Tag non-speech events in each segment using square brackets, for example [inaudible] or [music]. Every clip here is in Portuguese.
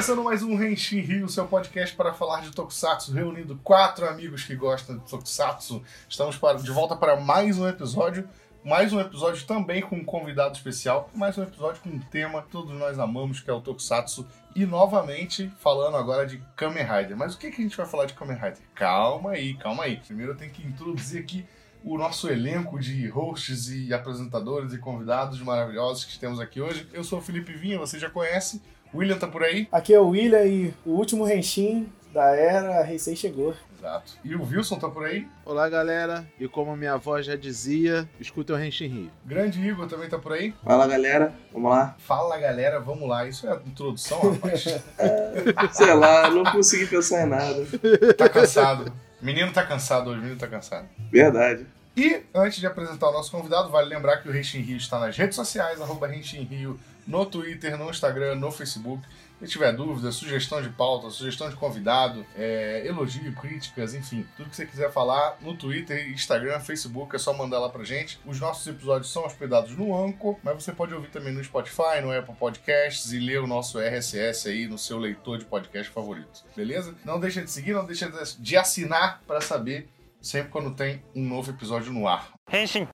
Começando mais um Renshin Rio, seu podcast para falar de Tokusatsu, reunindo quatro amigos que gostam de Tokusatsu. Estamos para, de volta para mais um episódio. Mais um episódio também com um convidado especial. Mais um episódio com um tema que todos nós amamos, que é o Tokusatsu. E novamente falando agora de Kamen Rider. Mas o que, que a gente vai falar de Kamen Rider? Calma aí, calma aí. Primeiro eu tenho que introduzir aqui o nosso elenco de hosts e apresentadores e convidados maravilhosos que temos aqui hoje. Eu sou o Felipe Vinha, você já conhece. William tá por aí? Aqui é o William e o último Renshin da era Heisei chegou. Exato. E o Wilson tá por aí? Olá, galera. E como minha avó já dizia, escuta o Renshin Rio. Grande Igor também tá por aí? Fala, galera. Vamos lá. Fala, galera. Vamos lá. Isso é a introdução, rapaz? [laughs] Sei lá, não consegui pensar em nada. tá cansado. Menino tá cansado hoje, menino tá cansado. Verdade. E antes de apresentar o nosso convidado, vale lembrar que o Renshin Rio está nas redes sociais, arroba Renshin Rio, no Twitter, no Instagram, no Facebook. Se tiver dúvida, sugestão de pauta, sugestão de convidado, é, elogio, críticas, enfim, tudo que você quiser falar no Twitter, Instagram, Facebook, é só mandar lá pra gente. Os nossos episódios são hospedados no Anchor, mas você pode ouvir também no Spotify, no Apple Podcasts e ler o nosso RSS aí no seu leitor de podcast favorito, beleza? Não deixa de seguir, não deixa de assinar para saber sempre quando tem um novo episódio no ar. Henshin.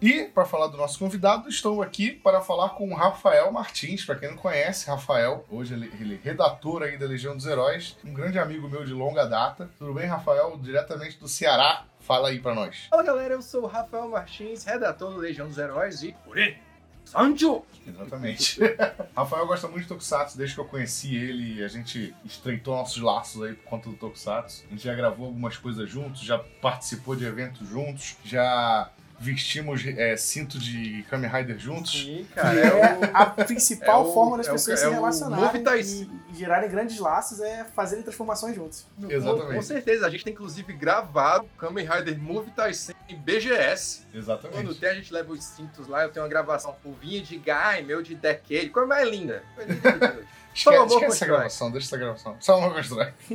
E, para falar do nosso convidado, estou aqui para falar com o Rafael Martins. Para quem não conhece, Rafael, hoje ele, ele é redator aí da Legião dos Heróis, um grande amigo meu de longa data. Tudo bem, Rafael? Diretamente do Ceará. Fala aí para nós. Fala galera, eu sou o Rafael Martins, redator do Legião dos Heróis e. Uri! Sanjo! Exatamente. [laughs] Rafael gosta muito de Tokusatsu, desde que eu conheci ele, a gente estreitou nossos laços aí por conta do Tokusatsu. A gente já gravou algumas coisas juntos, já participou de eventos juntos, já vestimos é, cinto de Kamen Rider juntos. Sim, cara. É o- a principal [laughs] é o- forma das é o- pessoas é se o relacionarem Move Tais- e, e gerarem grandes laços é fazerem transformações juntos. Exatamente. Com certeza, a gente tem inclusive gravado o Kamen Rider Move Tyson em BGS. Quando Exatamente. tem, a gente leva os cintos lá, eu tenho uma gravação com vinha de Guy, meu de Decade, coisa mais linda. Coisa linda. [laughs] Esquece, favor, esquece essa gravação, deixa essa gravação. Só uma constrói. [laughs]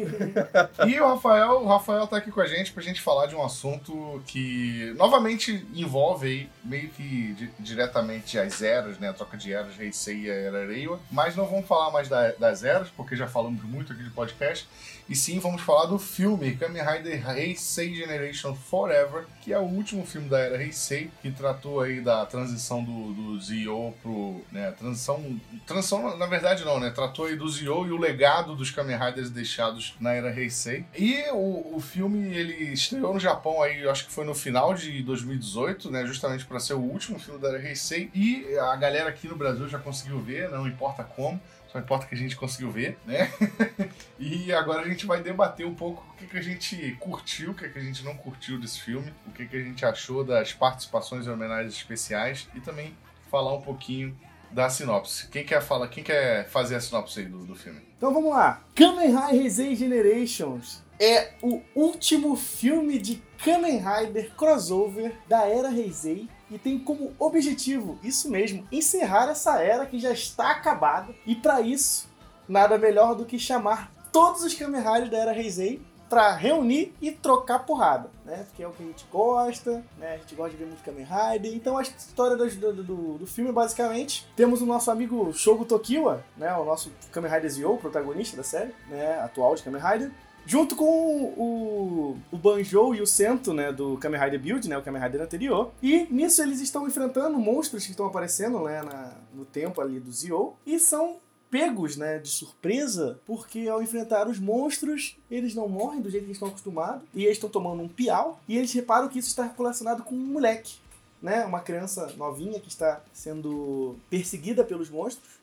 e o Rafael, o Rafael tá aqui com a gente pra gente falar de um assunto que novamente envolve aí meio que di- diretamente as eras, né? A troca de eras, Heisei e Era Reiwa. Mas não vamos falar mais da- das eras, porque já falamos muito aqui de podcast. E sim, vamos falar do filme Kamen Rider Heisei Generation Forever, que é o último filme da era Heisei, que tratou aí da transição do, do Zio pro. Né, transição. Transição, na verdade, não, né? Tratou aí do Zio e o legado dos Kamen Riders deixados na era Heisei. E o, o filme, ele estreou no Japão aí, acho que foi no final de 2018, né? Justamente para ser o último filme da era Heisei. E a galera aqui no Brasil já conseguiu ver, não importa como. Só importa que a gente conseguiu ver, né? [laughs] E agora a gente vai debater um pouco o que, que a gente curtiu, o que, que a gente não curtiu desse filme, o que, que a gente achou das participações e homenagens especiais e também falar um pouquinho da sinopse. Quem quer falar, quem quer fazer a sinopse aí do, do filme? Então vamos lá. Kamen Rider Heisei Generations é o último filme de Kamen Rider crossover da era Heisei e tem como objetivo, isso mesmo, encerrar essa era que já está acabada. E para isso, nada melhor do que chamar todos os Kamen da era Heisei para reunir e trocar porrada, né? Porque é o que a gente gosta, né? A gente gosta de ver muito Kamen Rider. Então a história do, do, do, do filme, basicamente, temos o nosso amigo Shogo Tokiwa, né? O nosso Kamen Rider Zio, protagonista da série, né? Atual de Kamen Rider. Junto com o, o Banjo e o Sento, né, do Kamen Rider Build, né, o Kamen Rider anterior. E nisso eles estão enfrentando monstros que estão aparecendo, né, na- no tempo ali do Zio. E são pegos, né, de surpresa, porque ao enfrentar os monstros, eles não morrem do jeito que estão acostumados, e eles estão tomando um piau, e eles reparam que isso está relacionado com um moleque, né, uma criança novinha que está sendo perseguida pelos monstros,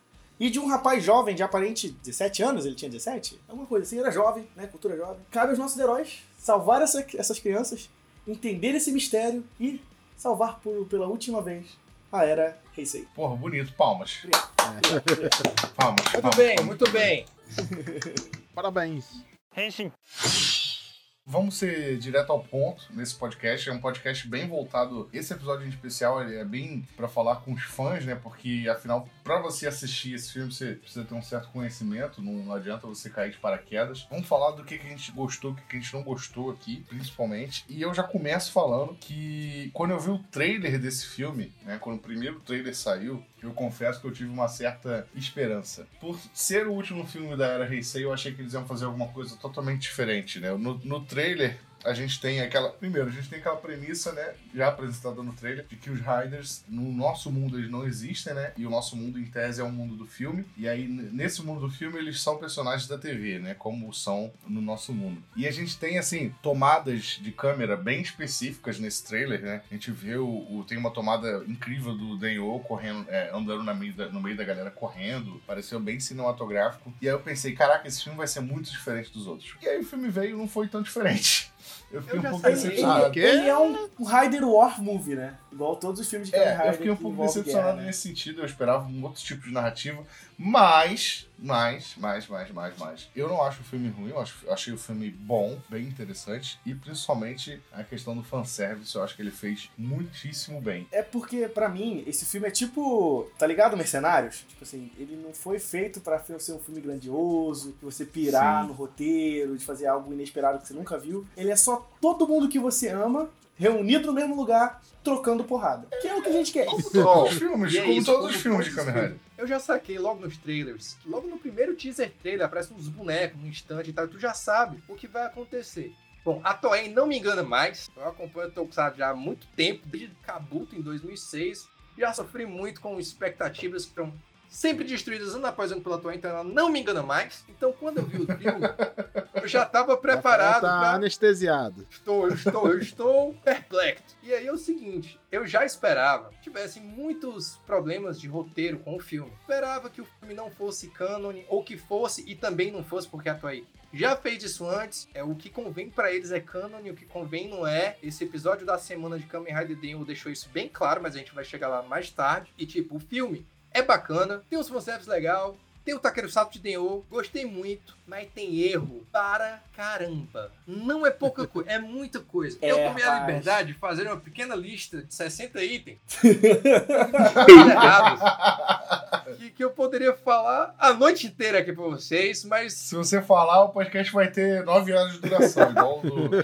e de um rapaz jovem, de aparente 17 anos, ele tinha 17? Alguma coisa assim, era jovem, né, cultura jovem. Cabe aos nossos heróis salvar essa- essas crianças, entender esse mistério e salvar por, pela última vez a Era Heisei. Porra, bonito, palmas. Obrigado. Palmas. Muito palmas. bem, muito bem. [laughs] Parabéns. Vamos ser direto ao ponto nesse podcast. É um podcast bem voltado. Esse episódio em especial é bem pra falar com os fãs, né? Porque afinal, pra você assistir esse filme, você precisa ter um certo conhecimento. Não, não adianta você cair de paraquedas. Vamos falar do que, que a gente gostou, o que, que a gente não gostou aqui, principalmente. E eu já começo falando que quando eu vi o trailer desse filme, né? Quando o primeiro trailer saiu, eu confesso que eu tive uma certa esperança. Por ser o último filme da Era Heisei, eu achei que eles iam fazer alguma coisa totalmente diferente, né? No, no trailer, a gente tem aquela. Primeiro, a gente tem aquela premissa, né? Já apresentada no trailer, de que os Riders, no nosso mundo, eles não existem, né? E o nosso mundo, em tese, é o mundo do filme. E aí, nesse mundo do filme, eles são personagens da TV, né? Como são no nosso mundo. E a gente tem, assim, tomadas de câmera bem específicas nesse trailer, né? A gente vê o. o- tem uma tomada incrível do Denyo correndo, é, andando na meio da- no meio da galera correndo. Pareceu bem cinematográfico. E aí eu pensei, caraca, esse filme vai ser muito diferente dos outros. E aí o filme veio e não foi tão diferente. Eu fiquei Eu um pouco decepcionado. quê? Ele é um Rider War movie, né? Igual todos os filmes de Kamen É, eu fiquei um que pouco decepcionado guerra, né? nesse sentido. Eu esperava um outro tipo de narrativa. Mas, mas, mais, mais, mais, mais. Eu não acho o filme ruim. Eu, acho, eu achei o filme bom, bem interessante. E principalmente a questão do fanservice. Eu acho que ele fez muitíssimo bem. É porque, pra mim, esse filme é tipo. Tá ligado, Mercenários? Tipo assim, ele não foi feito pra ser um filme grandioso, de você pirar Sim. no roteiro, de fazer algo inesperado que você nunca viu. Ele é só todo mundo que você ama, reunido no mesmo lugar, trocando porrada. Que é o que a gente quer. Como todos os filmes, é como isso, todos os filmes de Kamen Rider. Eu já saquei logo nos trailers. Logo no primeiro teaser trailer aparecem uns bonecos num instante e tal. Tu já sabe o que vai acontecer. Bom, a Toei não me engana mais. Eu acompanho o Tokusatsu já há muito tempo, desde Kabuto em 2006. Já sofri muito com expectativas que estão sempre destruídas ano após ano pela Toei, então ela não me engana mais. Então quando eu vi o filme, eu já estava preparado Tá pra anestesiado. Estou, eu estou, eu estou perplexo. E aí é o seguinte, eu já esperava que tivesse muitos problemas de roteiro com o filme. Esperava que o filme não fosse cânone, ou que fosse e também não fosse, porque a Toei já fez isso antes. É o que convém pra eles é cânone, o que convém não é. Esse episódio da semana de Kamen Rider Demon deixou isso bem claro, mas a gente vai chegar lá mais tarde. E tipo, o filme é bacana, tem uns fanservice legal, tem o Takeru Sato de Denho, gostei muito, mas tem erro para caramba. Não é pouca coisa, é muita coisa. É, eu tomei a liberdade de fazer uma pequena lista de 60 itens [laughs] [laughs] que, que eu poderia falar a noite inteira aqui pra vocês, mas Se você falar, o podcast vai ter 9 horas de duração, igual o do. [laughs]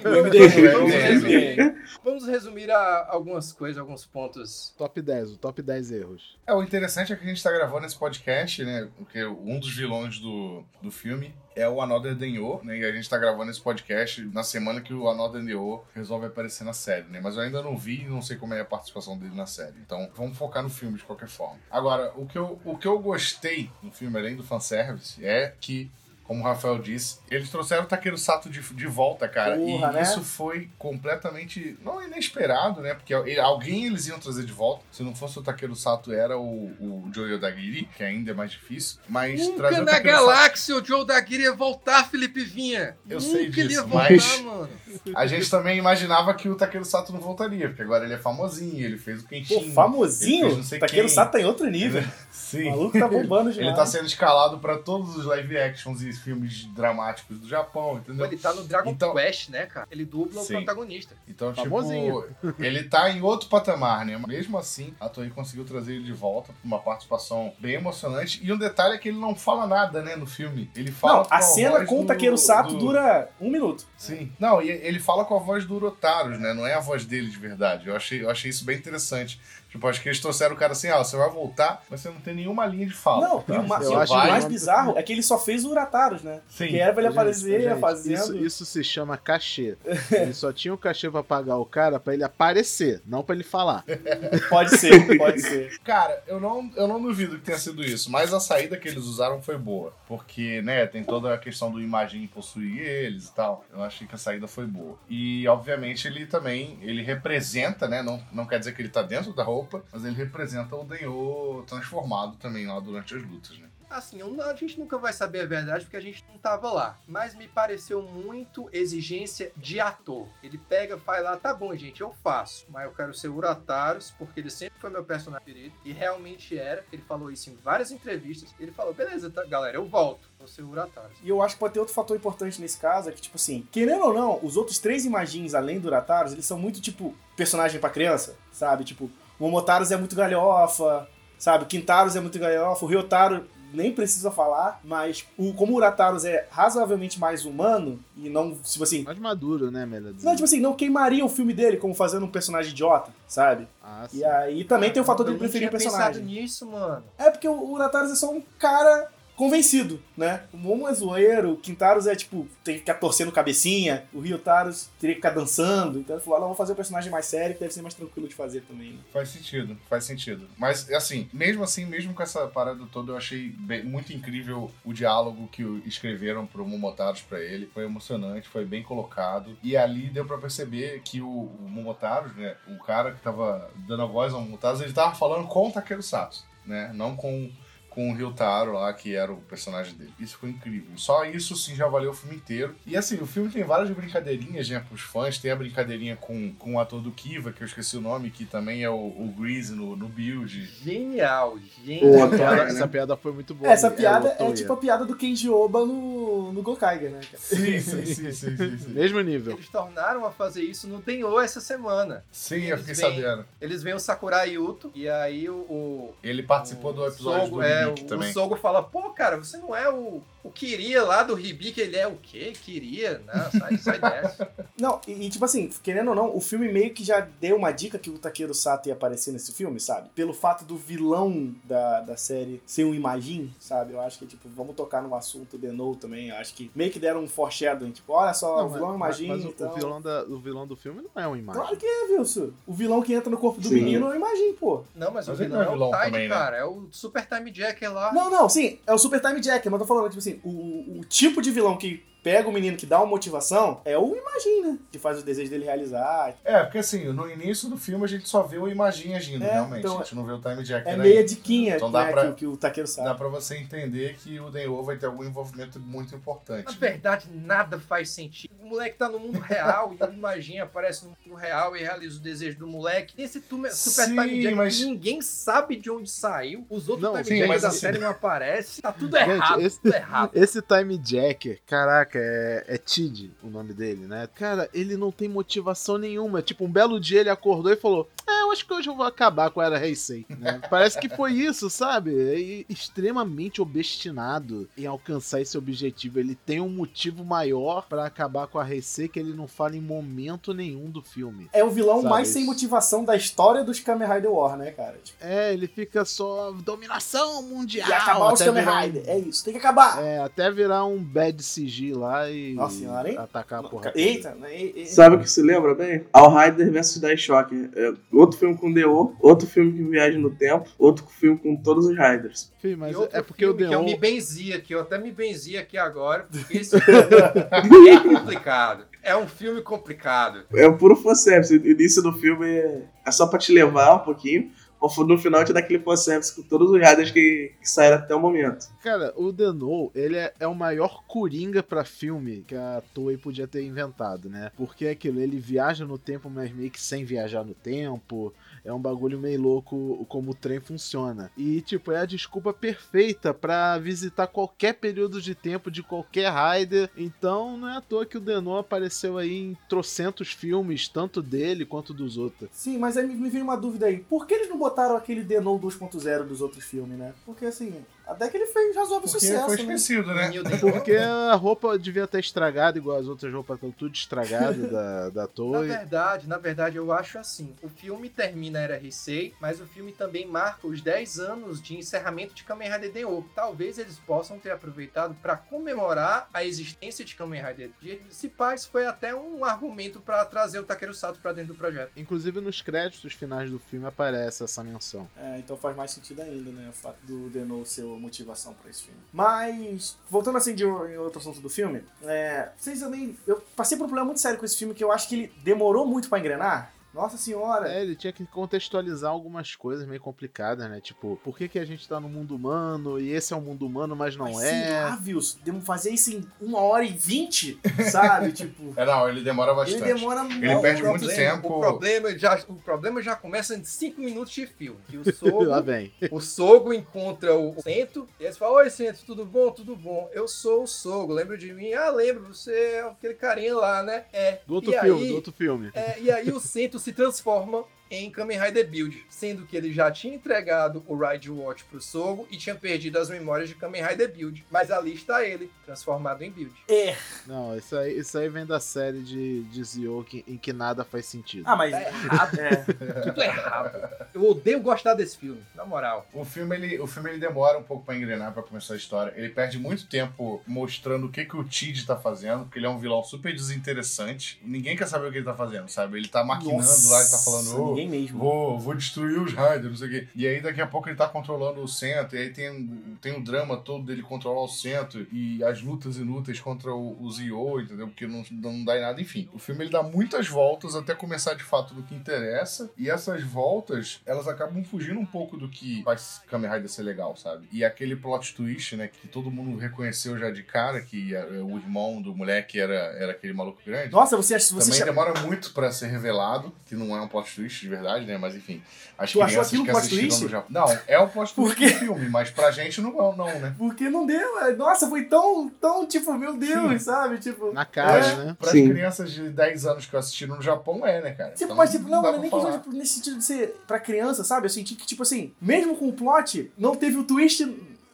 Vamos resumir a- algumas coisas, alguns pontos. Top 10, o top 10 erros. É, o interessante é que a gente tá gravando esse podcast, né? Porque um dos vilões do, do filme é o Another Denyo, né? E a gente tá gravando esse podcast na semana que o Another Denyo resolve aparecer na série, né? Mas eu ainda não vi e não sei como é a participação dele na série. Então, vamos focar no filme de qualquer forma. Agora, o que eu, o que eu gostei no filme, além do fanservice, é que como o Rafael disse, eles trouxeram o Takeru Sato de, de volta, cara. Porra, e né? isso foi completamente, não inesperado, né? Porque ele- alguém eles iam trazer de volta. Se não fosse o Takeru Sato, era o, o Joe Yodagiri, que ainda é mais difícil. Mas Nunca trazer o na Takeru Sato- galáxia o Joe Daguiri ia voltar, Felipe Vinha. Eu Nunca sei disso, voltar, mas- mano. A gente também imaginava que o Takeru Sato não voltaria, porque agora ele é famosinho, ele fez o Pô. Ele fez famosinho? não sei Takeru quem. Sato tá em outro nível. [laughs] O Sim. maluco tá bombando [laughs] já. Ele tá sendo escalado pra todos os live actions e filmes dramáticos do Japão, entendeu? Ele tá no Dragon Então- Quest, né, cara? Ele dubla Sim. o protagonista. Então, tipo, Famosinho. ele tá em outro patamar, né? Mesmo assim, a Toei conseguiu trazer ele de volta pra uma participação bem emocionante. E um detalhe é que ele não fala nada, né, no filme. Ele fala Não, a cena com o Takeru Sato do- dura um minuto. Sim. Não, e ele fala com a voz do Urotaros, né? Não é a voz dele de verdade. Eu achei, eu achei isso bem interessante. Tipo, acho que eles trouxeram o cara assim, ah, você vai voltar, mas você não tem nenhuma linha de fala. Não, tá? e o, ma- e o acho vai- mais que- bizarro é que ele só fez o Urataros, né? Sim. Que era pra ele Gente, aparecer gente, fazendo. Isso, isso se chama cachê. [laughs] Ele só tinha o cachê pra pagar o cara pra ele aparecer, não pra ele falar. [laughs] Pode ser, pode ser. Cara, eu não, eu não duvido que tenha sido isso, mas a saída que eles usaram foi boa. Porque, né, tem toda a questão do Imagine possuir eles e tal. Eu achei que a saída foi boa. E, obviamente, ele também, ele representa, né, não, não quer dizer que ele tá dentro da roupa, mas ele representa o Denho transformado também lá durante as lutas, né. Assim, eu- a gente nunca vai saber a verdade porque a gente não tava lá. Mas me pareceu muito exigência de ator. Ele pega, faz lá, tá bom, gente, eu faço. Mas eu quero ser Urataros, porque ele sempre foi meu personagem querido. E realmente era. Ele falou isso em várias entrevistas. Ele falou, beleza, tá, galera, eu volto. Vou ser Urataros. E eu acho que pode ter outro fator importante nesse caso, é que, tipo assim, querendo ou não, os outros três imagins, além do Urataros, eles são muito, tipo, personagem pra criança, sabe? Tipo, o Momotaros é muito galhofa, sabe? O Quintaros é muito galhofa, o Ryotaro nem precisa falar, mas o, como o Urataros é razoavelmente mais humano, e não, tipo assim, Mais maduro, né, melhor não, tipo assim, não queimaria o filme dele como fazendo um personagem idiota, sabe? Ah, sim. E aí também tem o fator eu dele preferir o tinha personagem. pensado nisso, mano. É porque o Urataros é só um cara convencido, né? O Momo é zoeiro, o Quintaros é tipo, tem que ficar torcendo cabecinha, o Ryotaros teria que ficar dançando, então ele falou, ah, vou fazer um personagem mais sério que deve ser mais tranquilo de fazer também. né? Faz sentido, faz sentido. Mas, assim, mesmo assim, mesmo com essa parada toda, eu achei bem- muito incrível o diálogo que escreveram pro Momotaros pra ele. Foi emocionante, foi bem colocado. E ali deu pra perceber que o, o Momotaros, né, o cara que tava dando a voz ao Momotaros, ele tava falando com o Takeru Sato, né, não com com o Ryutaro lá, que era o personagem dele. Isso ficou incrível. Só isso, sim, já valeu o filme inteiro. E assim, o filme tem várias brincadeirinhas, né, pros fãs. Tem a brincadeira com, com o ator do Kiva, que eu esqueci o nome, que também é o, o Grease no, no Build. Genial, genial. Essa piada, né? essa piada foi muito boa. Essa piada o é Otoya. tipo a piada do Kenji Oba no, no Gokaiger, né? cara? Sim, sim, sim, sim, sim. Sim, Mesmo nível. Eles tornaram a fazer isso no Tenho essa semana. sim eu fiquei vêm- sabendo. Eles veem o Sakurai Yuto e aí o. o Ele participou do o episódio Sogo, do é, Ribic o, também. O Sogo fala, pô, cara, você não é o, o Kiria lá do Ribic, ele é o quê? Kiria? Não, sai, sai dessa. [laughs] Não, e, e, tipo assim, querendo ou não, o filme meio que já deu uma dica que o Takeru Sato ia aparecer nesse filme, sabe? Pelo fato do vilão da, da série ser um Imagine, sabe? Eu acho que, tipo, vamos tocar no assunto The No também. Eu acho que meio que deram um foreshadowing, tipo, olha só, o vilão é um mas, Imagine, mas o- então... o, vilão da- o vilão do filme não é um imagem. Claro que é, Wilson. O vilão que entra no corpo do Sim. menino é um Imagine, pô. Não, mas, Mas o vilão não é é o vilão Tide, também, né? cara. É o Super Time Jacker lá. Não, não, sim, é o Super Time Jack, mas eu tô falando, tipo assim, o, o- tipo de vilão que pega o menino que dá uma motivação é o Imagine, né? Que faz o desejo dele realizar. É, porque assim, no início do filme a gente só vê o Imagine agindo, É, realmente. então, a gente não vê o Time Jack É meia diquinha, Então dá né, pra- que, que o Takeru sabe. Dá pra você entender que o Denho vai ter algum envolvimento muito importante. Na verdade, nada faz sentido. O moleque tá no mundo real e o Imagine aparece no mundo real e realiza o desejo do moleque. Esse Super Sim, Time Jack, mas- ninguém sabe de onde saiu. Os outros Não, Time Jacks da assim- série não aparecem. Tá tudo Gente, errado, esse- tudo errado. Esse Time Jacker, caraca, é, é Tid o nome dele, né? Cara, ele não tem motivação nenhuma. Tipo, um belo dia ele acordou e falou: É, eu acho que hoje eu vou acabar com a Era Heisei. Né? [laughs] Parece que foi isso, sabe? É extremamente obstinado em alcançar esse objetivo. Ele tem um motivo maior pra acabar com a Heisei que ele não fala em momento nenhum do filme. É o vilão Sabe, mais sem motivação da história dos Kamen Rider War, né, cara? Tipo, É, ele fica só dominação mundial. e acabar os Kamen virar um- Rider. É isso, tem que acabar. É, até virar um bad CG lá e Nossa senhora, hein? atacar a porra. Eita, né? E- e- Sabe o que se lembra bem? All Rider vs Die Shocker. É outro filme com D.O., outro filme que viaja no tempo, outro filme com todos os Riders. Fih, mas E outro é porque o que eu me benzi aqui, eu até me benzi aqui agora, porque esse filme é complicado. É um filme complicado. É o puro fanservice. O início do filme é, é só pra te levar um pouquinho. No final te dá aquele fanservice com todos os Riders que, que saíram até o momento. Cara, o Denou, ele é, é o maior coringa pra filme que a Toei podia ter inventado, né? Porque é aquilo, ele viaja no tempo, mas meio que sem viajar no tempo. É um bagulho meio louco como o trem funciona. E, tipo, é a desculpa perfeita pra visitar qualquer período de tempo de qualquer Rider. Então, não é à toa que o Denou apareceu aí em trocentos filmes, tanto dele quanto dos outros. Sim, mas aí me, me veio uma dúvida aí. Por que eles não botaram aquele Denou 2.0 dos outros filmes, né? Porque assim, até que ele fez razoável Porque sucesso, foi né? esquecido, né? Denon. Porque a roupa devia estar estragada, igual as outras roupas estão tudo estragadas da, da Na Toei. verdade, na verdade, eu acho assim. O filme termina a Era Heisei, mas o filme também marca os 10 anos de encerramento de Kamen Rider D.O. Talvez eles possam ter aproveitado para comemorar a existência de Kamen Rider. Se paz foi até um argumento para trazer o Takeru Sato para dentro do projeto. Inclusive nos créditos finais do filme aparece essa menção. É, então faz mais sentido ainda, né? O fato do Denou ser motivação pra esse filme. Mas, voltando assim de em outro assunto do filme, é, vocês também. Eu passei por um problema muito sério com esse filme que eu acho que ele demorou muito pra engrenar. Nossa senhora! É, ele tinha que contextualizar algumas coisas meio complicadas, né? Tipo, por que, que a gente tá no mundo humano e esse é o mundo humano, mas não Mas é? lá, Wilson, demo- fazer isso em uma hora e vinte, [laughs] sabe? tipo, É, não, ele demora ele bastante. demora Ele muito. perde o muito problema- tempo. O problema, já, o problema já começa em 5 minutos de filme. Que o [laughs] Sogo, Lá vem. o Sogo encontra o Sento e eles falam: Oi, Sento, tudo bom? Tudo bom? Eu sou o Sogo, lembra de mim? Ah, lembro, você é aquele carinha lá, né? É. Do outro e filme, aí, do outro filme. É, e aí o Sento se [laughs] transforma em Kamen Rider Build, sendo que ele já tinha entregado o Ride Watch pro Sogo e tinha perdido as memórias de Kamen Rider Build. Mas ali está ele, transformado em Build. É. Não, isso aí, isso aí vem da série de, de Zio que- em que nada faz sentido. Ah, mas. Tá errado. É. [laughs] Tudo errado. Eu odeio gostar desse filme, na moral. O filme, ele, o filme ele demora um pouco pra engrenar, pra começar a história. Ele perde muito tempo mostrando o que, que o Tid tá fazendo, porque ele é um vilão super desinteressante. Ninguém quer saber o que ele tá fazendo, sabe? Ele tá maquinando lá, ele tá falando, ô, Ninguém mesmo. vou, vou destruir os Raiders, não sei o quê. E aí daqui a pouco ele tá controlando o centro, e aí tem, tem o drama todo dele controlar o centro, e as lutas inúteis contra o, o Zio, entendeu? Porque não, não dá em nada, enfim. O filme ele dá muitas voltas até começar de fato no que interessa, e essas voltas, elas acabam fugindo um pouco do que faz Kamen Rider ser legal, sabe? E aquele plot twist, né, que todo mundo reconheceu já de cara, que o irmão do moleque era, era aquele maluco grande. Nossa, você acha você Também demora muito pra ser revelado, que não é um plot twist de verdade, né? Mas enfim, as Tu achou crianças aquilo que um plot assistiram twist? no Japão... Não, é um plot twist do filme, mas pra gente não é, não, né? Porque não deu. é, Nossa, foi tão, tão, tipo, meu Deus, sabe? Tipo. Na cara, É. né? Para as Sim. crianças de 10 anos que assistiram no Japão, é, né, cara? Tipo, Então, mas tipo, não, não é pra nem questão tipo, nesse sentido de ser pra criança, sabe? Eu senti que, tipo assim, mesmo com o plot, não teve o twist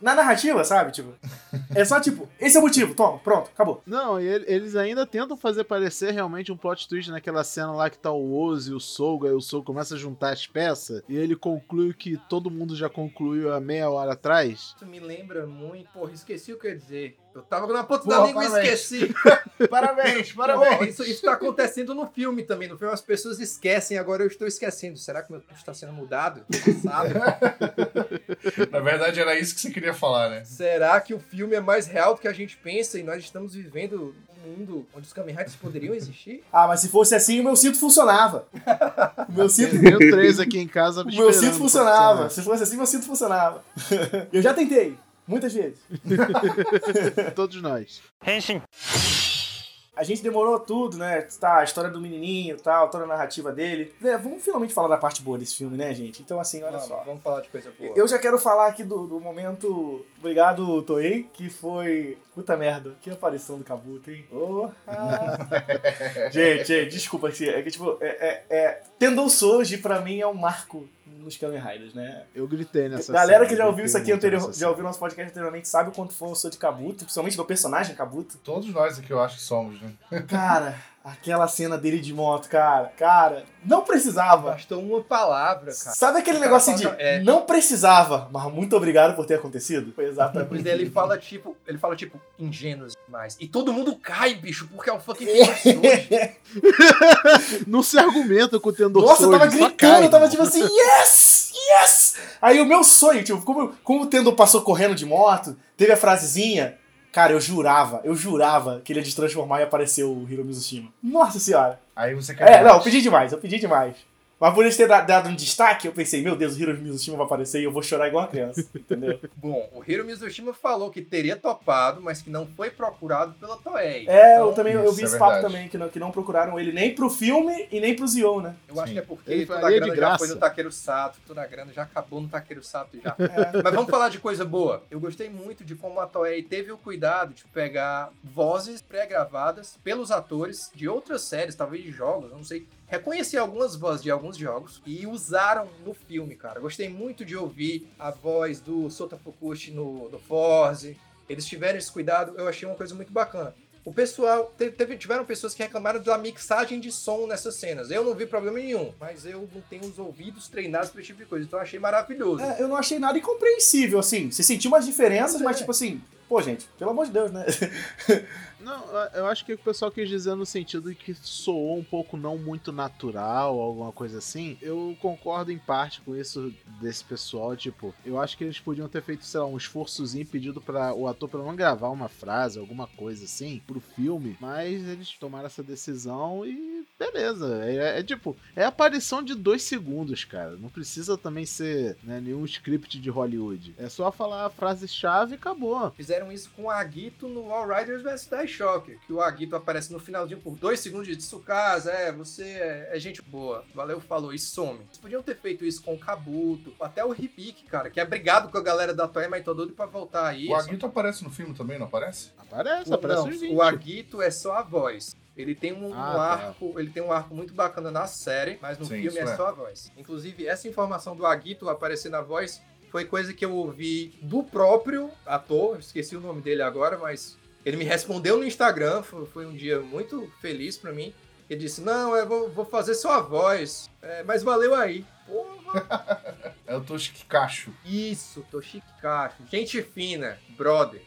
na narrativa, sabe? Tipo, é só tipo, esse é o motivo, toma, pronto, acabou. Não, e ele- eles ainda tentam fazer parecer realmente um plot twist naquela cena lá que tá o Ozo e o Sogo, aí o Sogo começa a juntar as peças e ele conclui o que todo mundo já concluiu há meia hora atrás. Isso me lembra muito. Porra, esqueci o que eu ia dizer. Eu tava na ponta da língua e esqueci. [laughs] Parabéns, parabéns! isso, isso tá acontecendo no filme também. No filme as pessoas esquecem, agora eu estou esquecendo. Será que meu tempo está sendo mudado? Sabe? [laughs] Na verdade, era isso que você queria falar, né? Será que o filme é mais real do que a gente pensa e nós estamos vivendo um mundo onde os Kamen Riders poderiam existir? Ah, mas se fosse assim, o meu cinto funcionava. O meu cinto, Tenho três aqui em casa o meu cinto funcionava. Se fosse assim, meu cinto funcionava. [laughs] Eu já tentei, muitas vezes. [laughs] Todos nós. A gente demorou tudo, né? Tá, a história do menininho e tal, toda a narrativa dele. É, vamos finalmente falar da parte boa desse filme, né, gente? Então, assim, olha Vamos, só. vamos falar de coisa boa. Eu já quero falar aqui do, do momento. Obrigado, Toei, que foi. Puta merda, que aparição do Kabuto, hein? Porra! [laughs] gente, gente, desculpa, assim, é que tipo, é, é, é... Tendou Soji pra mim é um marco nos Kamen Riders, né? Eu gritei nessa Galera cena, que já ouviu isso aqui anterior, já ouviu nosso podcast anteriormente, sabe o quanto foi eu sou de Kabuto, principalmente do personagem Kabuto. Todos nós aqui eu acho que somos, né? Cara, [laughs] aquela cena dele de moto, cara, cara, não precisava. Bastou uma palavra, cara. Sabe aquele negócio de é. não precisava, mas muito obrigado por ter acontecido? Foi exatamente. Depois dele ele fala tipo, ele fala tipo, ingênuos demais. E todo mundo cai, bicho, porque é um fucking. [laughs] [laughs] [laughs] Não se argumenta com o Tendor Nossa, eu tava gritando, cai, eu tava tipo assim, yes! Yes! Aí o meu sonho, tipo, como, como o Tendo passou correndo de moto, teve a frasezinha, cara, eu jurava, eu jurava que ele ia destransformar e apareceu o Hiro Mizushima. Nossa senhora. Aí você quer. É, não, eu pedi demais, eu pedi demais. Mas por eles ter da- dado um destaque, eu pensei, meu Deus, o Hiro Mizushima vai aparecer e eu vou chorar igual uma criança, [laughs] entendeu? Bom, o Hiro Mizushima falou que teria topado, mas que não foi procurado pela Toei. É, eu Então, também eu vi é esse papo também, que não, que não procuraram ele nem pro filme e nem pro Zio, né? Eu acho Sim. que é porque Ele toda a faria de grana já graça. foi no Takeru Sato, toda a grana já acabou no Takeru Sato já. [laughs] É. Mas vamos falar de coisa boa. Eu gostei muito de como a Toei teve o cuidado de pegar vozes pré-gravadas pelos atores de outras séries, talvez de jogos, eu não sei. Reconheci algumas vozes de alguns jogos e usaram no filme, cara. Gostei muito de ouvir a voz do Sota Fukushi no, no Forze. Eles tiveram esse cuidado, eu achei uma coisa muito bacana. O pessoal, te- teve- tiveram pessoas que reclamaram da mixagem de som nessas cenas. Eu não vi problema nenhum, mas eu não tenho os ouvidos treinados para esse tipo de coisa, então eu achei maravilhoso. É, eu não achei nada incompreensível, assim. Você sentiu umas diferenças, Pois mas é. tipo assim, pô, gente, pelo amor de Deus, né? [laughs] Não, eu acho que o pessoal quis dizer no sentido de que soou um pouco não muito natural, alguma coisa assim. Eu concordo em parte com isso desse pessoal, tipo, eu acho que eles podiam ter feito, sei lá, um esforçozinho pedido para o ator pelo menos gravar uma frase, alguma coisa assim, pro filme, mas eles tomaram essa decisão e beleza. É, é tipo, é aparição de dois segundos, cara. Não precisa também ser né, nenhum script de Hollywood. É só falar a frase-chave e acabou. Fizeram isso com o Agito no All Riders vs Die Shocker, que o Agito aparece no finalzinho por dois segundos de Tsukasa, é, você é, é gente boa, valeu, falou, e some. Eles podiam ter feito isso com o Kabuto, até o Hibiki, cara, que é brigado com a galera da Toei, mas tô doido pra voltar aí. O Aguito aparece no filme também, não aparece? Aparece, O, aparece não, os o 20. Agito é só a voz. Ele tem um, um Ah, tá. arco, ele tem um arco muito bacana na série, mas no Sim, filme isso é é. só a voz. Inclusive, essa informação do Aguito aparecer na voz foi coisa que eu ouvi do próprio ator, esqueci o nome dele agora, mas ele me respondeu no Instagram, foi, foi um dia muito feliz pra mim. Ele disse: Não, eu vou, vou fazer só a voz, é, mas valeu aí. Porra, [laughs] É o isso, tô chique cacho. Gente fina, brother.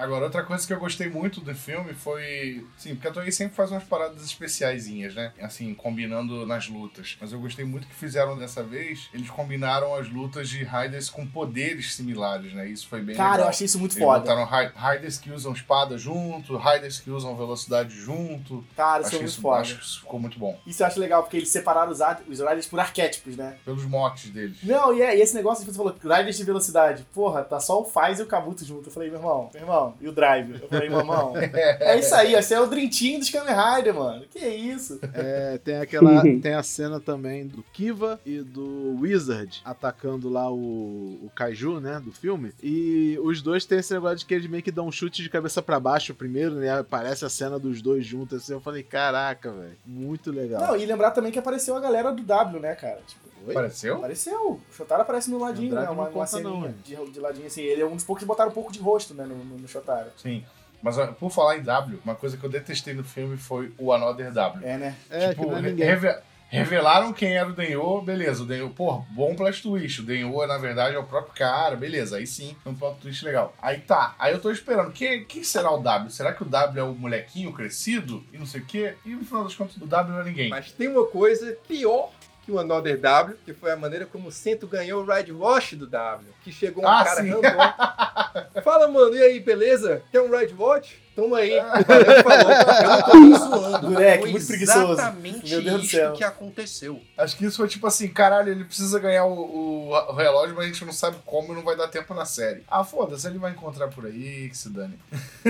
Agora, outra coisa que eu gostei muito do filme foi. Sim, porque a Toei sempre faz umas paradas especiaisinhas, né? Assim, combinando nas lutas. Mas eu gostei muito que fizeram dessa vez. Eles combinaram as lutas de Raiders com poderes similares, né? Isso foi bem Cara, legal. eu achei isso muito Eles foda. botaram Ra- Raiders que usam espada junto, Raiders que usam velocidade junto. Cara, isso foi muito isso, foda. acho que isso ficou muito bom. Isso eu acho legal, porque eles separaram os, os Riders por arquétipos, né? Pelos motes deles. Não, e, é, e esse negócio que você falou, Riders de velocidade. Porra, tá só o Faz e o Kabuto junto. Eu falei, meu irmão, meu irmão, e o Drive? Eu falei, meu irmão, é isso aí, esse é o Dream Team dos Kamen Rider, mano. Que isso? É, tem aquela. [laughs] tem a cena também do Kiva e do Wizard atacando lá o, o Kaiju, né? Do filme. E os dois têm esse negócio de que eles meio que dão um chute de cabeça pra baixo primeiro, né? Aparece a cena dos dois juntos assim. Eu falei, caraca, velho. Muito legal. Não, e lembrar também que apareceu a galera do W, né, cara? Tipo, Oi? Apareceu? apareceu. O Shotaro aparece no ladinho, né? Uma, uma ceninha de, de ladinho, assim. Ele é um dos poucos que botaram um pouco de rosto, né, no, no, no Shotaro. Sim. Mas ó, por falar em W, uma coisa que eu detestei no filme foi o Another W. É, né? é, tipo, que não é reve- revelaram quem era o Denyo, beleza. O Denyo, pô, bom plot twist. O Denyo, na verdade, é o próprio cara, beleza. Aí sim, é um plot twist legal. Aí tá, aí eu tô esperando. Quem, quem será o W? Será que o W é o molequinho crescido? E não sei o quê? E no final das contas, o W não é ninguém. Mas tem uma coisa pior que o Another W, que foi a maneira como o Cento ganhou o Red Watch do W. Que chegou um Ah, cara random. [laughs] Fala, mano, e aí, beleza? Quer um Red Watch? Toma aí. Valeu, [laughs] falou. Eu não tô nem zoando. Moleque, foi muito preguiçoso. exatamente Meu Deus do isso céu. que aconteceu. Acho que isso foi tipo assim, caralho, ele precisa ganhar o, o- o relógio, mas a gente não sabe como e não vai dar tempo na série. Ah, foda-se, ele vai encontrar por aí, que se dane.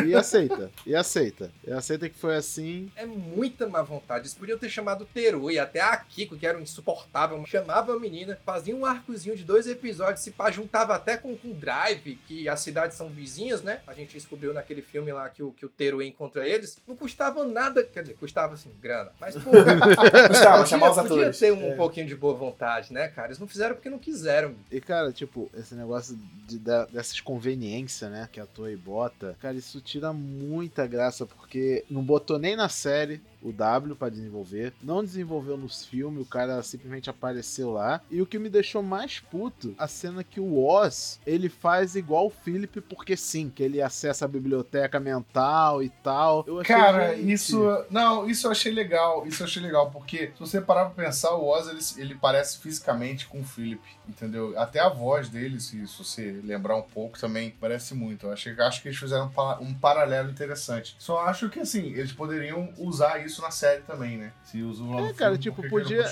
E aceita. E aceita. E aceita que foi assim. É muita má vontade. Eles podiam ter chamado Teru e até a Kiko, que era um insuportável, chamava a menina, fazia um arcozinho de dois episódios, se pá, juntava até com o Drive, que as cidades são vizinhas, né? A gente descobriu naquele filme lá que o, que o Teru encontra eles. Não custava nada, quer dizer, custava assim, grana. Mas, pô, [laughs] Gustavo, chamar os podia, podia atores. ter um É. pouquinho de boa vontade, né, cara? Eles não fizeram porque não quiseram. E, cara, tipo, esse negócio de, da- dessas conveniências, né? Que a Toei bota, cara, isso tira muita graça, porque não botou nem na série o W pra desenvolver, não desenvolveu nos filmes, o cara simplesmente apareceu lá. E o que me deixou mais puto, a cena que o Oz, ele faz igual o Philip, porque sim, que ele acessa a biblioteca mental e tal. Cara, gente, isso. Não, isso eu achei legal. Isso eu achei legal, porque se você parar pra pensar, o Oz ele, ele parece fisicamente com o Philip, entendeu? Até a voz dele, se, se você lembrar um pouco, também parece muito. Eu achei, acho que eles fizeram um, um paralelo interessante. Só acho que assim, eles poderiam usar isso na série também, né? Se usam lá no É, cara, filme, tipo, podia-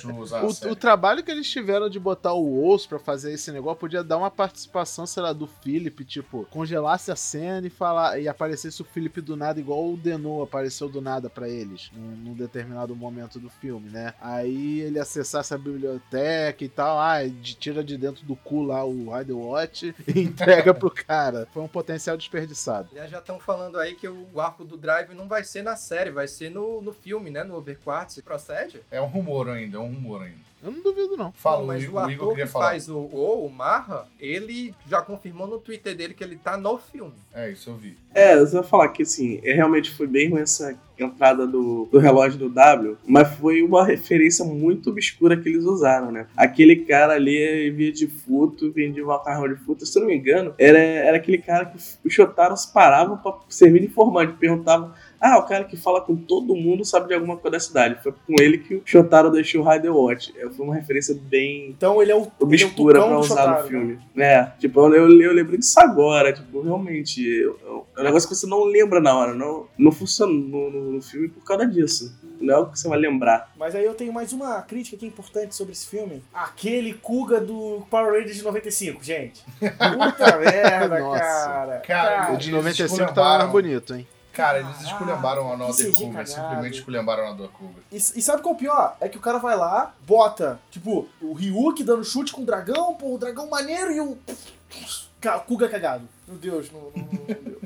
O, o trabalho que eles tiveram de botar o osso pra fazer esse negócio podia dar uma participação, sei lá, do Philip, tipo, congelasse a cena e falar e aparecesse o Philip do nada, igual o Denou apareceu do nada pra eles, num, num determinado momento do filme, né? Aí ele acessasse a biblioteca e tal, ah, de- tira de dentro do cu lá o Rider Watch [laughs] e entrega pro cara. Foi um potencial desperdiçado. Já estão falando aí que o arco do Drive não vai ser na série, vai ser no, no filme, né? No Overquartz. Procede? É um rumor ainda, é um rumor ainda. Eu não duvido, não. Fala, Não, mas o o Igor ator queria que falar. faz o, o, o Marra, ele já confirmou no Twitter dele que ele tá no filme. É, isso eu vi. É, eu só falar que assim, é, realmente foi bem ruim essa entrada do, do relógio do W, mas foi uma referência muito obscura que eles usaram, né? Aquele cara ali via de futo, vendia macarrão de futo, se eu não me engano, era, era aquele cara que os Shotaros paravam pra servir de informante, perguntavam. Ah, o cara que fala com todo mundo sabe de alguma coisa da cidade. Foi com ele que o Shotaro deixou o Rider Watch. É, Foi uma referência bem Então ele é o, ele é o obscura pra usar Shotaro, no filme. É, tipo, eu, eu, eu lembro disso agora, tipo, realmente, eu- eu- é um negócio que você não lembra na hora, não, não funciona no, no- no filme por causa disso. Não é algo que você vai lembrar. Mas aí eu tenho mais uma crítica aqui importante sobre esse filme. Aquele Kuga do Power Rangers de 95, gente. [laughs] Puta merda, Nossa. cara. Cara, O de 95 tava esculhambaram. mais bonito, hein? Cara, eles esculhambaram a Another cagado. simplesmente esculhambaram a Another Cougar. E, e sabe qual é o pior? É que o cara vai lá, bota, tipo, o Ryuk dando chute com o dragão, pô, o dragão maneiro e o. Kuga cagado. Meu Deus, não, não, não deu.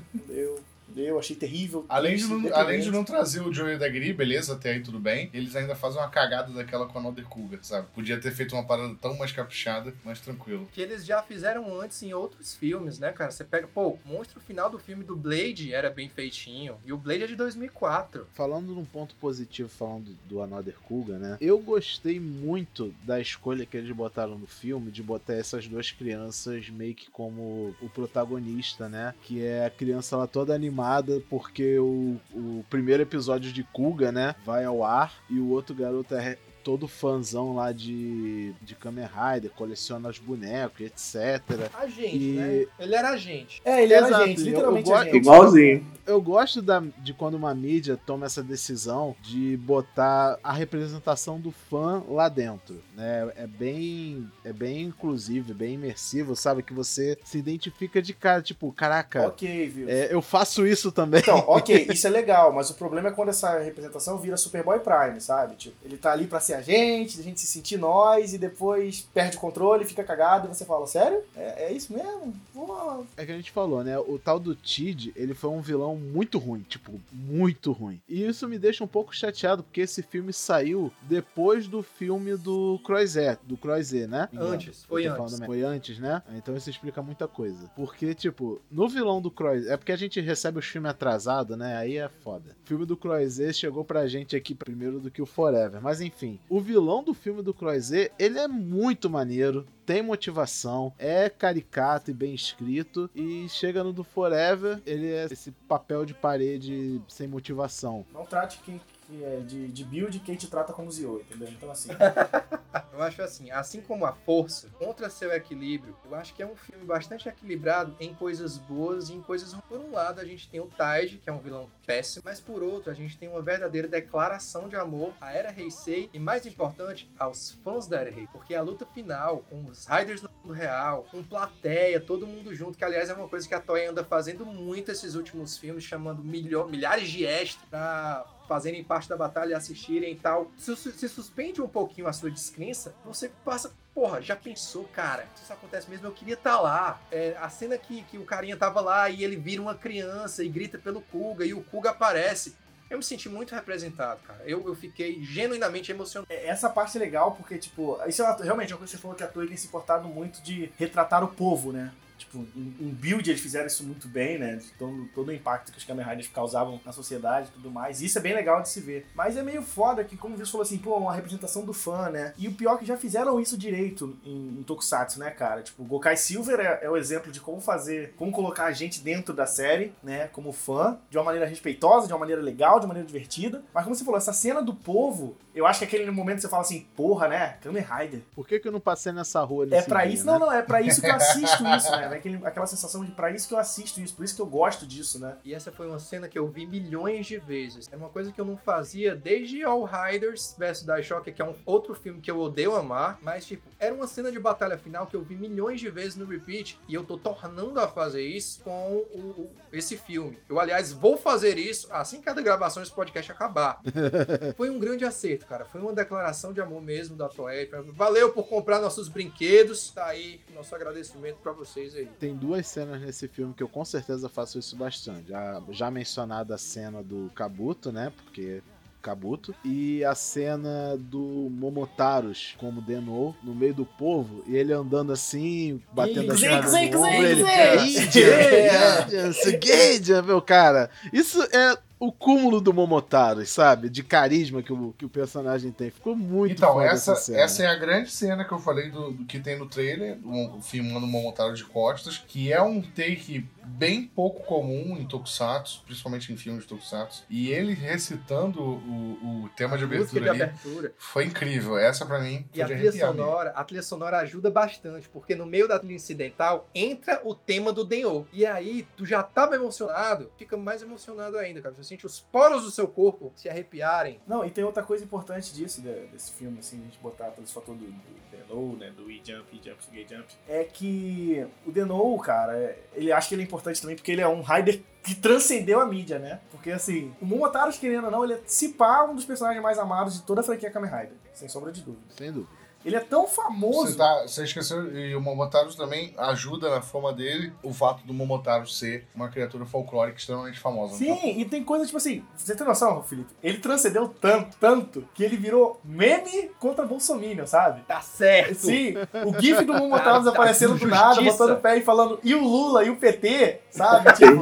Eu achei terrível. Além de, não, além de não trazer o Joey da Gri, beleza, até aí tudo bem, eles ainda fazem uma cagada daquela com a Another Cougar, sabe? Podia ter feito uma parada tão mais caprichada, mais tranquilo. Que eles já fizeram antes em outros filmes, né, cara? Você pega, pô, o monstro final do filme do Blade era bem feitinho. E o Blade é de 2004. Falando num ponto positivo, falando do Another Cougar, né? Eu gostei muito da escolha que eles botaram no filme de botar essas duas crianças meio que como o protagonista, né? Que é a criança lá toda animada porque o, o primeiro episódio de Cougar, né? Vai ao ar e o outro garoto é todo fãzão lá de, de Kamen Rider, coleciona os bonecos, etc. A gente, E- né? Ele era a gente. É, ele era Exato, gente, eu- literalmente eu a gosto- gente. Igualzinho. Eu gosto da, de quando uma mídia toma essa decisão de botar a representação do fã lá dentro, né? É bem, é bem inclusivo, bem imersivo, sabe? Que você se identifica de cara, tipo, caraca, Ok, viu? é, eu faço isso também. Então, ok, [laughs] isso é legal, mas o problema é quando essa representação vira Superboy Prime, sabe? Tipo, ele tá ali pra ser a gente, a gente se sentir nós, e depois perde o controle, fica cagado, e você fala, sério? É, é isso mesmo? Pô, É que a gente falou, né? O tal do Tid, ele foi um vilão muito ruim, tipo, muito ruim. E isso me deixa um pouco chateado, porque esse filme saiu depois do filme do Croizé, do Croizé, né? Antes, foi antes. Foi antes, né? Então isso explica muita coisa. Porque, tipo, no vilão do Croizé, é porque a gente recebe os filmes atrasado, né? Aí é foda. O filme do Croizé chegou pra gente aqui primeiro do que o Forever. Mas enfim, o vilão do filme do Croizé, ele é muito maneiro tem motivação, é caricato e bem escrito, e chega no do Forever, ele é esse papel de parede sem motivação. não trate quem que é de, de build quem te trata como Zio, entendeu? Então, assim, [laughs] Eu acho assim, assim como a força contra seu equilíbrio, eu acho que é um filme bastante equilibrado em coisas boas e em coisas ruins. Por um lado, a gente tem o Taiji, que é um vilão péssimo, mas por outro, a gente tem uma verdadeira declaração de amor à Era Heisei e, mais importante, aos fãs da Era Heisei. Porque a luta final, com os Riders no mundo real, com plateia, todo mundo junto, que aliás é uma coisa que a Toei anda fazendo muito esses últimos filmes, chamando milhares de extras pra fazerem parte da batalha assistirem e tal. Se, se suspende um pouquinho a sua descrença, você passa. Porra, já pensou, cara? Se isso acontece mesmo, eu queria estar lá. É, a cena que, que o carinha tava lá e ele vira uma criança e grita pelo Kuga e o Kuga aparece. Eu me senti muito representado, cara. Eu, eu fiquei genuinamente emocionado. essa parte é legal porque, tipo, isso é uma- realmente é uma coisa que você falou que a Toei tem se importado muito de retratar o povo, né? Tipo, em, em Build eles fizeram isso muito bem, né? Todo, todo o impacto que os Kamen Riders causavam na sociedade e tudo mais. Isso é bem legal de se ver. Mas é meio foda que, como você falou assim, pô, uma representação do fã, né? E o pior é que já fizeram isso direito em, em Tokusatsu, né, cara? Tipo, o Gokai Silver é, é o exemplo de como fazer, como colocar a gente dentro da série, né? Como fã, de uma maneira respeitosa, de uma maneira legal, de uma maneira divertida. Mas como você falou, essa cena do povo, eu acho que é aquele momento você fala assim, porra, né? Kamen Rider. Por que, que eu não passei nessa rua É nesse pra dia, isso, né? não, não, é pra isso que eu assisto [laughs] isso, né? Aquele, aquela sensação de pra isso que eu assisto isso, por isso que eu gosto disso, né? E essa foi uma cena que eu vi milhões de vezes. Era uma coisa que eu não fazia desde All Riders vs Daishoka, que é um outro filme que eu odeio amar. Mas, tipo, era uma cena de batalha final que eu vi milhões de vezes no repeat. E eu tô tornando a fazer isso com o- o- esse filme. Eu, aliás, vou fazer isso assim que a gravação desse podcast acabar. [laughs] foi um grande acerto, cara. Foi uma declaração de amor mesmo da Toei. Valeu por comprar nossos brinquedos. Tá aí nosso agradecimento pra vocês aí. Tem duas cenas nesse filme que eu com certeza faço isso bastante. Já, já mencionada a cena do Kabuto, né? Porque. Kabuto e a cena do Momotaros como Denou no meio do povo e ele andando assim, batendo Ih, a cara no ombro, ele zing, Gideon. Gideon, Gideon, meu cara. Isso é o cúmulo do Momotaros, sabe? De carisma que o, que o personagem tem. Ficou muito Então, essa, cena. essa é a grande cena que eu falei do, do que tem no trailer, o, o filmando o Momotaro de costas, que é um take bem pouco comum em Tokusatsu, principalmente em filmes de Tokusatsu. E ele recitando o, o tema de abertura de ali abertura. foi incrível. Essa pra mim E foi a de trilha mesmo. sonora, a trilha sonora ajuda bastante, porque no meio da trilha incidental entra o tema do Denho. E aí, tu já tava emocionado, fica mais emocionado ainda, cara. Você sente os poros do seu corpo se arrepiarem. Não, e tem outra coisa importante disso, de- desse filme, assim, a gente botar todo esse fator do, do Denou, né, do E-Jump, E-Jump, Gay Jump, é que o Denou, cara, é- ele acha que ele é importante também porque ele é um Rider que transcendeu a mídia, né? Porque, assim, o Momotaros, querendo ou não, ele é, se pá, um dos personagens mais amados de toda a franquia Kamen Rider, sem sombra de dúvida. Sem dúvida. Ele é tão Você, famoso. tá, você esqueceu, e o Momotaro também ajuda na fama dele o fato do Momotaro ser uma criatura folclórica extremamente famosa. Sim, e tem coisa tipo assim, você tem noção, Felipe? Ele transcendeu tanto, tanto, que ele virou meme contra Bolsonaro, sabe? Tá certo. Sim, o gif do Momotaro Cara, desaparecendo do justiça. nada, botando o pé e falando, e o Lula, e o PT, sabe? [laughs] Tipo,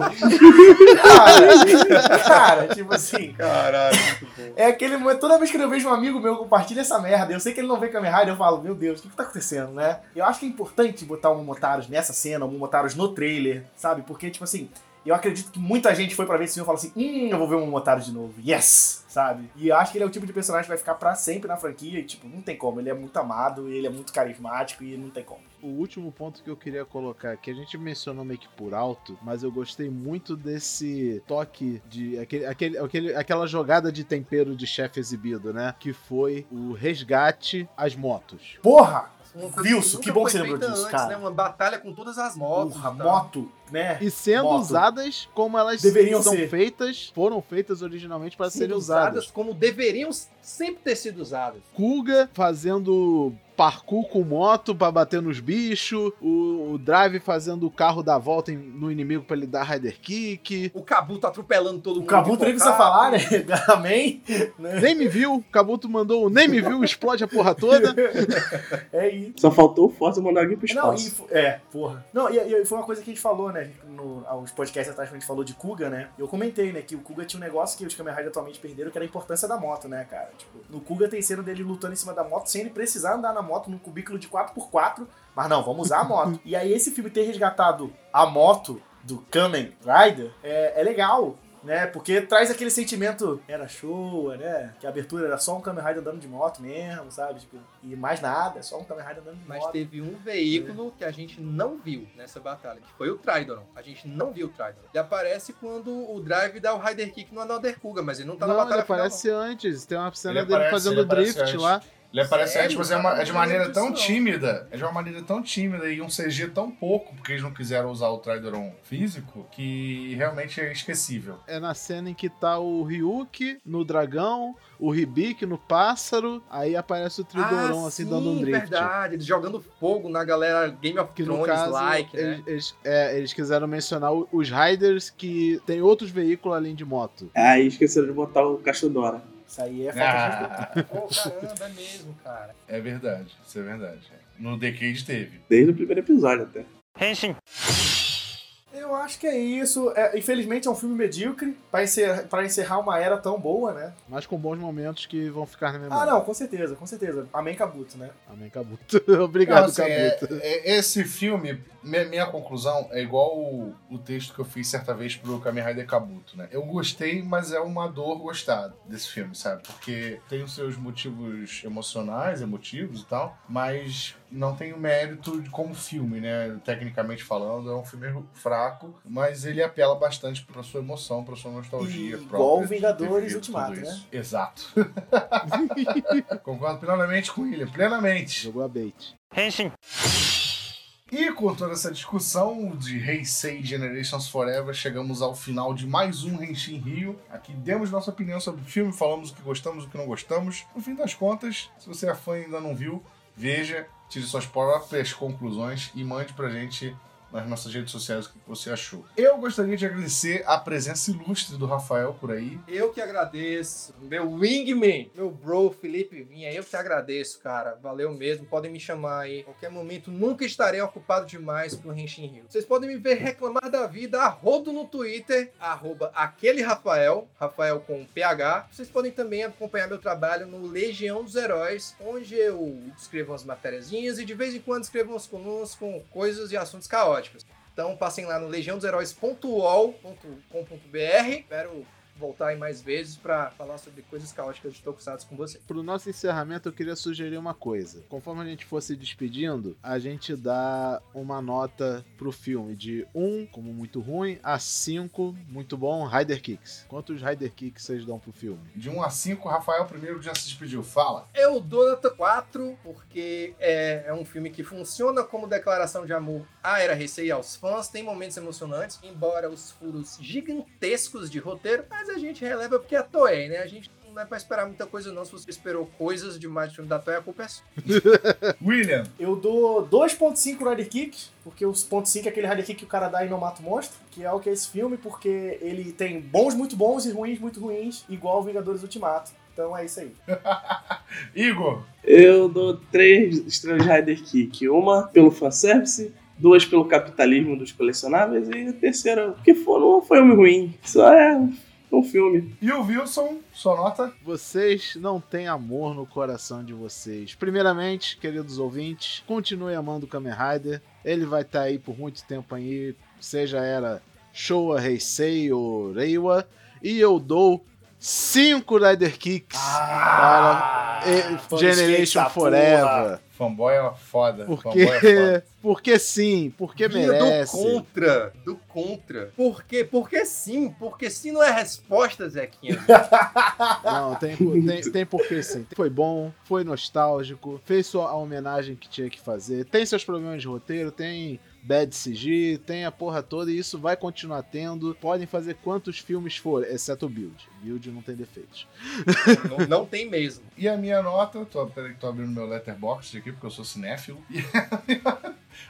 cara, cara, tipo assim, Caralho, muito bom. é aquele momento, toda vez que eu vejo um amigo meu compartilha essa merda, eu sei que ele não vê Kamen Rider, eu falo, meu Deus, o que que tá acontecendo, né? Eu acho que é importante botar o Momotaros nessa cena, o Momotaros no trailer, sabe? Porque, tipo assim, eu acredito que muita gente foi pra ver esse filme e fala assim, hum, eu vou ver o Momotaro de novo, yes! Sabe? E eu acho que ele é o tipo de personagem que vai ficar pra sempre na franquia e, tipo, não tem como, ele é muito amado, ele é muito carismático e não tem como. O último ponto que eu queria colocar, que a gente mencionou meio que por alto, mas eu gostei muito desse toque de. aquele, aquele, aquele- aquela jogada de tempero de chefe exibido, né? Que foi o resgate às motos. Porra! Nunca que bom que você lembrou disso, antes, cara. Né? Uma batalha com todas as motos. Porra, moto, né? E sendo Moto. usadas como elas Deveriam são ser. feitas, foram feitas originalmente para serem Sendo usadas. usadas como deveriam sempre ter sido usadas. Kuga fazendo parkour com moto pra bater nos bichos, o, o Drive fazendo o carro dar volta em- no inimigo pra ele dar rider kick. O Kabuto atropelando todo O mundo. Kabuto nem precisa falar, né? [laughs] Amém? Nem me viu, o Kabuto mandou o nem me viu, explode a porra toda. [laughs] É isso. Só faltou o Forza mandar alguém pro Não, espaço. e, fo- é, porra. Não, e, e foi uma coisa que a gente falou, né? No, há uns podcasts atrás, quando a gente falou de Kuga, né? Eu comentei, né, que o Kuga tinha um negócio que os Kamen Rider atualmente perderam, que era a importância da moto, né, cara? Tipo, no Kuga tem cena dele lutando em cima da moto sem ele precisar andar na moto num cubículo de 4x4, mas não, vamos usar a moto. [laughs] e aí esse filme ter resgatado a moto do Kamen Rider é, é legal. Né, porque traz aquele sentimento, era show, né? Que a abertura era só um Kamen Rider andando de moto mesmo, sabe? Tipo, e mais nada, só um Kamen Rider andando de Mas moto. teve um veículo que a gente não viu nessa batalha, que foi o Tridoron. A gente não viu o Tridoron. Ele aparece quando o Drive dá o Rider Kick no Another Kuga, mas ele não tá na Não, ele batalha final, aparece antes. Tem uma cena Ele dele aparece, fazendo ele drift antes. lá. Ele aparece Sério? antes, mas é, uma- é de maneira tão não. tímida, é de uma maneira tão tímida e um CG tão pouco, porque eles não quiseram usar o Tridoron físico, que realmente é esquecível. É na cena em que tá o Ryuki no dragão, o Hibiki no pássaro, aí aparece o Tridoron ah, assim sim, dando um drift. verdade. Eles jogando fogo na galera Game of Que Thrones caso, like, né? eles, eles- é, eles quiseram mencionar os Riders que tem outros veículos além de moto. Aí esqueceram de botar o Cachudora. Isso aí é falta de. Ah, Pô, caramba, é mesmo, cara. é verdade, isso é verdade. No Decade teve. Desde o primeiro episódio até. Eu acho que é isso. É, infelizmente é um filme medíocre pra encerrar, pra encerrar uma era tão boa, né? Mas com bons momentos que vão ficar na Ah, memória. não, com certeza, com certeza. Amém Kabuto, né? Amém, Kabuto. [laughs] Obrigado, Não, assim, é- Kabuto. é- esse filme, minha, minha conclusão é igual o, o texto que eu fiz certa vez pro Kamen Rider Kabuto, né? Eu gostei, mas é uma dor gostar desse filme, sabe? Porque tem os seus motivos emocionais, emotivos e tal, mas não tem o mérito de como filme, né? Tecnicamente falando, é um filme fraco, mas ele apela bastante pra sua emoção, pra sua nostalgia. E própria igual Vingadores Ultimato, né? Exato. [laughs] Concordo plenamente com ele, plenamente. Jogou a bait. E com toda essa discussão de Heisei Generations Forever, chegamos ao final de mais um Henshin Rio. Aqui demos nossa opinião sobre o filme, falamos o que gostamos, o que não gostamos. No fim das contas, se você é fã e ainda não viu, veja, tire suas próprias conclusões e mande pra gente nas nossas redes sociais o que você achou. Eu gostaria de agradecer a presença ilustre do Rafael por aí. Eu que agradeço. Meu wingman, meu bro, Felipe Vinha, eu que agradeço, cara. Valeu mesmo. Podem me chamar aí. Qualquer momento, nunca estarei ocupado demais pro Henshin Rio. Vocês podem me ver reclamar da vida a no Twitter, arroba aquele Rafael, Rafael com PH. Vocês podem também acompanhar meu trabalho no Legião dos Heróis, onde eu escrevo umas matériazinhas e de vez em quando escrevo umas colunas com coisas e assuntos caóticos. Então passem lá no legiãodosheróis.ol.com.br. Espero voltar aí mais vezes pra falar sobre coisas caóticas de Tokusatsu com vocês. Pro nosso encerramento, eu queria sugerir uma coisa. Conforme a gente for se despedindo, a gente dá uma nota pro filme de 1, como muito ruim, a 5, muito bom, Rider Kicks. Quantos Rider Kicks vocês dão pro filme? De 1 a 5, Rafael primeiro já se despediu. Fala. Eu dou nota 4 porque é, é um filme que funciona como declaração de amor à Era Heisei e aos fãs, tem momentos emocionantes, embora os furos gigantescos de roteiro, mas a gente releva porque é Toei, né? A gente não é pra esperar muita coisa, não. Se você esperou coisas demais do filme da Toy, a culpa é sua. [laughs] William, Eu dou 2.5 Rider Kicks, porque o ponto 5 é aquele Rider Kick que o cara dá e não mata o monstro, que é o que é esse filme, porque ele tem bons muito bons e ruins muito ruins, igual Vingadores Ultimato. Então é isso aí. [laughs] Igor, Eu dou três estrelas de Rider Kick. Uma pelo fanservice, duas pelo capitalismo dos colecionáveis e a terceira, porque foi, não foi um ruim. Só é um filme. e o Wilson, sua nota? Vocês não têm amor no coração de vocês. Primeiramente, queridos ouvintes, continue amando o Kamen Rider. Ele vai estar aí por muito tempo aí, seja era Showa, Heisei ou Reiwa. E eu dou 5 Rider Kicks para eh, fã Generation Forever. Fanboy é foda. Porque, é foda. porque sim, porque Vinha merece. do contra, do contra. Por quê? Porque sim, porque sim não é resposta, Zequinha. [laughs] Não, tem, tem, tem porquê sim. Foi bom, foi nostálgico, fez sua, a homenagem que tinha que fazer. Tem seus problemas de roteiro, tem bad CG, tem a porra toda e isso vai continuar tendo. Podem fazer quantos filmes for, exceto o Build. Build não tem defeitos. não, não tem mesmo. E a minha nota, tô, peraí que tô abrindo meu letterbox aqui, porque eu sou cinéfilo. E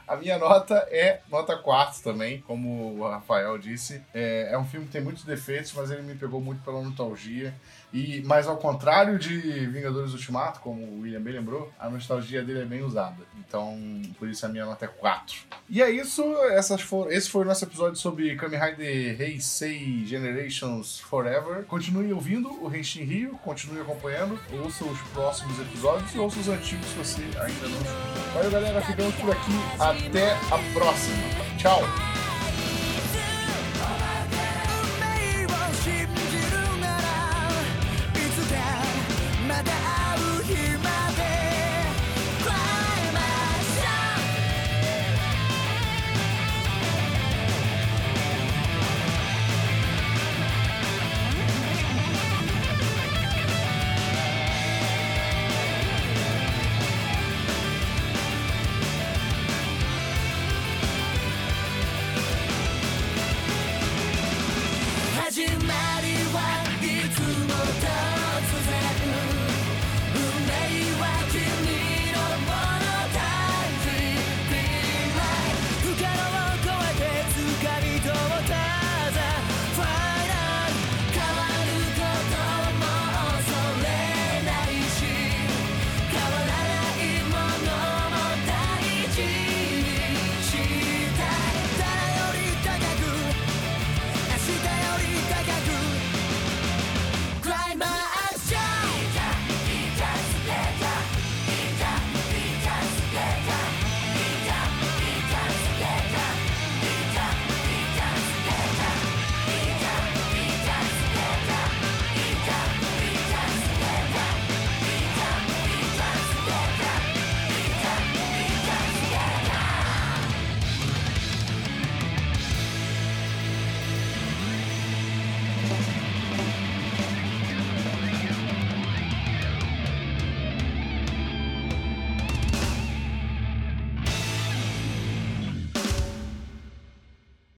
a minha nota é nota 4 também, como o Rafael disse. É, é um filme que tem muitos defeitos, mas ele me pegou muito pela nostalgia. E, mas ao contrário de Vingadores Ultimato, como o William bem lembrou, a nostalgia dele é bem usada. Então, por isso a minha nota é 4. E é isso, essas foram, esse foi o nosso episódio sobre Kamen Rider Heisei Generations Forever. Continue ouvindo o Henshin Rio, continue acompanhando, ouça os próximos episódios e ouça os antigos se você ainda não escutou. Valeu galera, ficamos por aqui, até a próxima. Tchau!